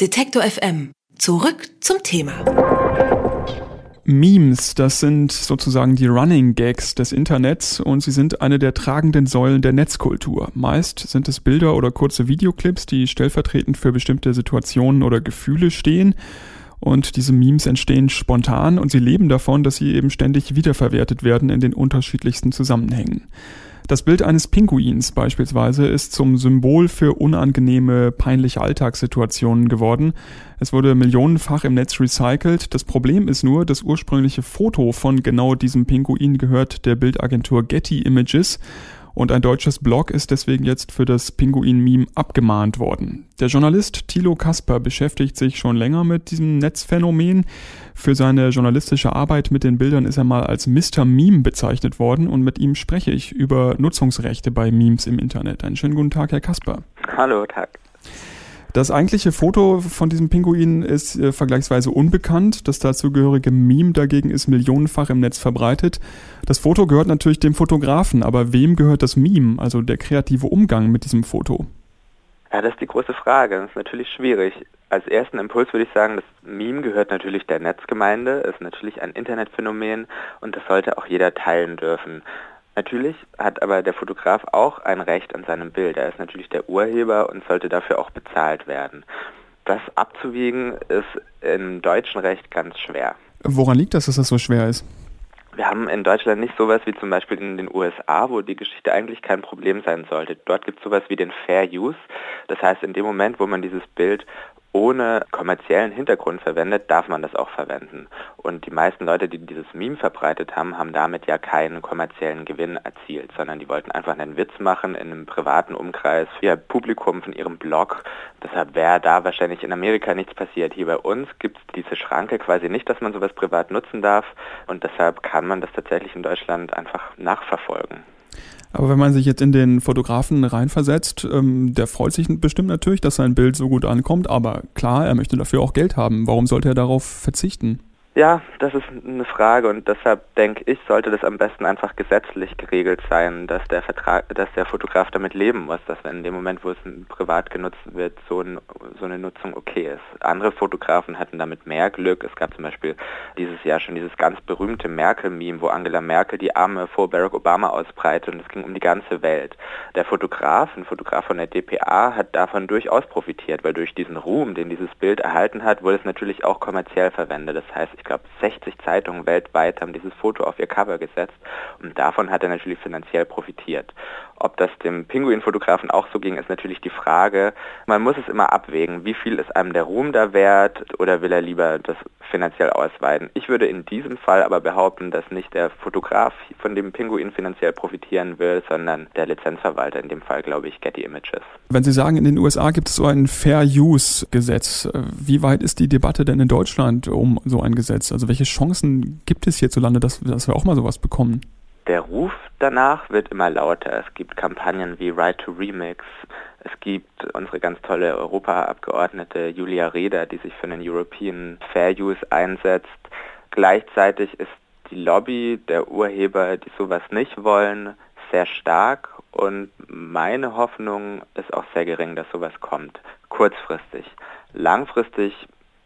Detektor FM. Zurück zum Thema. Memes, das sind sozusagen die Running Gags des Internets und sie sind eine der tragenden Säulen der Netzkultur. Meist sind es Bilder oder kurze Videoclips, die stellvertretend für bestimmte Situationen oder Gefühle stehen. Und diese Memes entstehen spontan und sie leben davon, dass sie eben ständig wiederverwertet werden in den unterschiedlichsten Zusammenhängen. Das Bild eines Pinguins beispielsweise ist zum Symbol für unangenehme, peinliche Alltagssituationen geworden. Es wurde millionenfach im Netz recycelt. Das Problem ist nur, das ursprüngliche Foto von genau diesem Pinguin gehört der Bildagentur Getty Images und ein deutsches Blog ist deswegen jetzt für das Pinguin-Meme abgemahnt worden. Der Journalist Thilo Kasper beschäftigt sich schon länger mit diesem Netzphänomen. Für seine journalistische Arbeit mit den Bildern ist er mal als Mr. Meme bezeichnet worden und mit ihm spreche ich über Nutzungsrechte bei Memes im Internet. Einen schönen guten Tag, Herr Kasper. Hallo, Tag. Das eigentliche Foto von diesem Pinguin ist äh, vergleichsweise unbekannt. Das dazugehörige Meme dagegen ist millionenfach im Netz verbreitet. Das Foto gehört natürlich dem Fotografen, aber wem gehört das Meme, also der kreative Umgang mit diesem Foto? Ja, das ist die große Frage. Das ist natürlich schwierig. Als ersten Impuls würde ich sagen, das Meme gehört natürlich der Netzgemeinde, ist natürlich ein Internetphänomen und das sollte auch jeder teilen dürfen. Natürlich hat aber der Fotograf auch ein Recht an seinem Bild. Er ist natürlich der Urheber und sollte dafür auch bezahlt werden. Das abzuwiegen ist im deutschen Recht ganz schwer. Woran liegt das, dass das so schwer ist? Wir haben in Deutschland nicht sowas wie zum Beispiel in den USA, wo die Geschichte eigentlich kein Problem sein sollte. Dort gibt es sowas wie den Fair Use. Das heißt, in dem Moment, wo man dieses Bild ohne kommerziellen Hintergrund verwendet, darf man das auch verwenden. Und die meisten Leute, die dieses Meme verbreitet haben, haben damit ja keinen kommerziellen Gewinn erzielt, sondern die wollten einfach einen Witz machen in einem privaten Umkreis für ihr Publikum von ihrem Blog. Deshalb wäre da wahrscheinlich in Amerika nichts passiert. Hier bei uns gibt es diese Schranke quasi nicht, dass man sowas privat nutzen darf. Und deshalb kann man das tatsächlich in Deutschland einfach nachverfolgen. Aber wenn man sich jetzt in den Fotografen reinversetzt, ähm, der freut sich bestimmt natürlich, dass sein Bild so gut ankommt, aber klar, er möchte dafür auch Geld haben. Warum sollte er darauf verzichten? Ja, das ist eine Frage und deshalb denke ich, sollte das am besten einfach gesetzlich geregelt sein, dass der Vertrag, dass der Fotograf damit leben muss, dass wenn in dem Moment, wo es privat genutzt wird, so, ein, so eine Nutzung okay ist. Andere Fotografen hatten damit mehr Glück. Es gab zum Beispiel dieses Jahr schon dieses ganz berühmte Merkel-Meme, wo Angela Merkel die Arme vor Barack Obama ausbreitet und es ging um die ganze Welt. Der Fotograf, ein Fotograf von der DPA, hat davon durchaus profitiert, weil durch diesen Ruhm, den dieses Bild erhalten hat, wurde es natürlich auch kommerziell verwendet. Das heißt, ich glaube 60 Zeitungen weltweit haben dieses Foto auf ihr Cover gesetzt und davon hat er natürlich finanziell profitiert. Ob das dem Pinguinfotografen auch so ging, ist natürlich die Frage. Man muss es immer abwägen, wie viel ist einem der Ruhm da wert oder will er lieber das finanziell ausweiten. Ich würde in diesem Fall aber behaupten, dass nicht der Fotograf von dem Pinguin finanziell profitieren will, sondern der Lizenzverwalter, in dem Fall glaube ich Getty Images. Wenn Sie sagen, in den USA gibt es so ein Fair Use Gesetz, wie weit ist die Debatte denn in Deutschland um so ein Gesetz? Also welche Chancen gibt es hierzulande, dass, dass wir auch mal sowas bekommen? Der Ruf danach wird immer lauter. Es gibt Kampagnen wie Right to Remix. Es gibt unsere ganz tolle Europaabgeordnete Julia Reda, die sich für den European Fair Use einsetzt. Gleichzeitig ist die Lobby der Urheber, die sowas nicht wollen, sehr stark und meine Hoffnung ist auch sehr gering, dass sowas kommt. Kurzfristig. Langfristig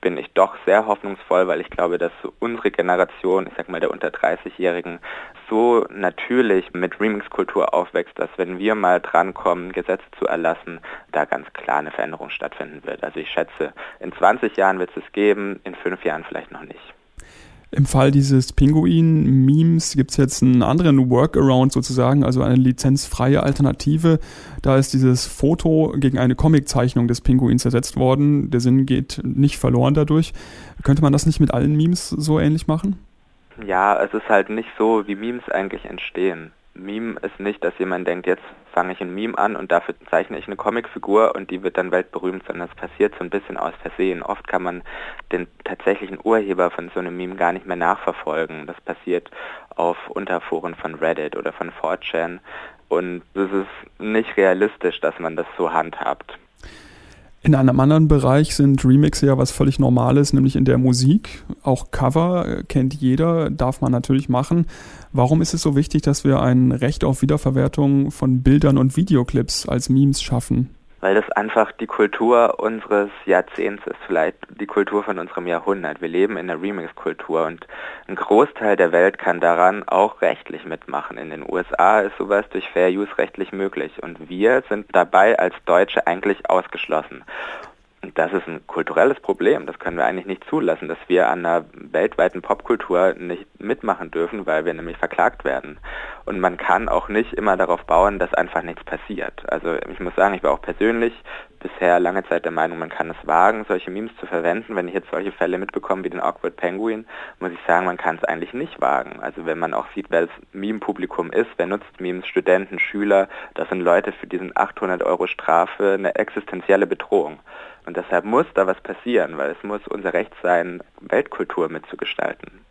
bin ich doch sehr hoffnungsvoll, weil ich glaube, dass unsere Generation, ich sag mal der unter 30-Jährigen, so natürlich mit Remix-Kultur aufwächst, dass wenn wir mal drankommen, Gesetze zu erlassen, da ganz klar eine Veränderung stattfinden wird. Also ich schätze, in 20 Jahren wird es es geben, in fünf Jahren vielleicht noch nicht. Im Fall dieses Pinguin-Memes gibt es jetzt einen anderen Workaround sozusagen, also eine lizenzfreie Alternative. Da ist dieses Foto gegen eine Comiczeichnung des Pinguins ersetzt worden. Der Sinn geht nicht verloren dadurch. Könnte man das nicht mit allen Memes so ähnlich machen? Ja, es ist halt nicht so, wie Memes eigentlich entstehen. Meme ist nicht, dass jemand denkt, jetzt fange ich ein Meme an und dafür zeichne ich eine Comicfigur und die wird dann weltberühmt, sondern es passiert so ein bisschen aus Versehen. Oft kann man den tatsächlichen Urheber von so einem Meme gar nicht mehr nachverfolgen. Das passiert auf Unterforen von Reddit oder von 4chan und es ist nicht realistisch, dass man das so handhabt. In einem anderen Bereich sind Remixe ja was völlig Normales, nämlich in der Musik. Auch Cover äh, kennt jeder, darf man natürlich machen. Warum ist es so wichtig, dass wir ein Recht auf Wiederverwertung von Bildern und Videoclips als Memes schaffen? Weil das einfach die Kultur unseres Jahrzehnts ist, vielleicht die Kultur von unserem Jahrhundert. Wir leben in der Remix-Kultur und ein Großteil der Welt kann daran auch rechtlich mitmachen. In den USA ist sowas durch Fair Use rechtlich möglich und wir sind dabei als Deutsche eigentlich ausgeschlossen. Und das ist ein kulturelles Problem. Das können wir eigentlich nicht zulassen, dass wir an einer weltweiten Popkultur nicht mitmachen dürfen, weil wir nämlich verklagt werden. Und man kann auch nicht immer darauf bauen, dass einfach nichts passiert. Also ich muss sagen, ich war auch persönlich bisher lange Zeit der Meinung, man kann es wagen, solche Memes zu verwenden. Wenn ich jetzt solche Fälle mitbekomme wie den Awkward Penguin, muss ich sagen, man kann es eigentlich nicht wagen. Also wenn man auch sieht, wer das Meme-Publikum ist, wer nutzt Memes, Studenten, Schüler, das sind Leute für diesen 800 Euro Strafe eine existenzielle Bedrohung. Und deshalb muss da was passieren, weil es muss unser Recht sein, Weltkultur mitzugestalten.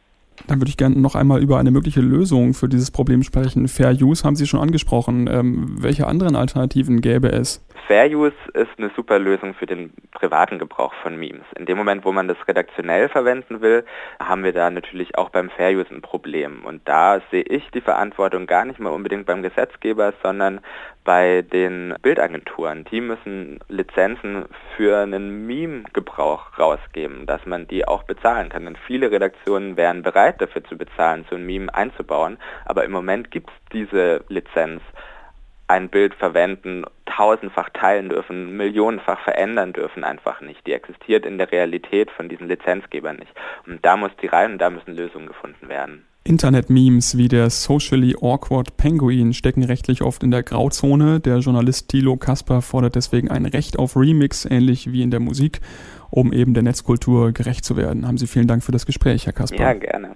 Dann würde ich gerne noch einmal über eine mögliche Lösung für dieses Problem sprechen. Fair Use haben Sie schon angesprochen. Ähm, welche anderen Alternativen gäbe es? Fair Use ist eine super Lösung für den privaten Gebrauch von Memes. In dem Moment, wo man das redaktionell verwenden will, haben wir da natürlich auch beim Fair Use ein Problem. Und da sehe ich die Verantwortung gar nicht mal unbedingt beim Gesetzgeber, sondern bei den Bildagenturen. Die müssen Lizenzen für einen Meme-Gebrauch rausgeben, dass man die auch bezahlen kann. Denn viele Redaktionen wären bereit dafür zu bezahlen, so ein Meme einzubauen. Aber im Moment gibt es diese Lizenz ein Bild verwenden, tausendfach teilen dürfen, millionenfach verändern dürfen einfach nicht. Die existiert in der Realität von diesen Lizenzgebern nicht. Und da muss die rein und da müssen Lösungen gefunden werden. Internet-Memes wie der Socially Awkward Penguin stecken rechtlich oft in der Grauzone. Der Journalist Thilo Kasper fordert deswegen ein Recht auf Remix, ähnlich wie in der Musik, um eben der Netzkultur gerecht zu werden. Haben Sie vielen Dank für das Gespräch, Herr Kasper. Ja, gerne.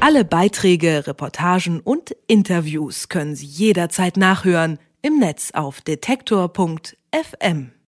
Alle Beiträge, Reportagen und Interviews können Sie jederzeit nachhören im Netz auf detektor.fm.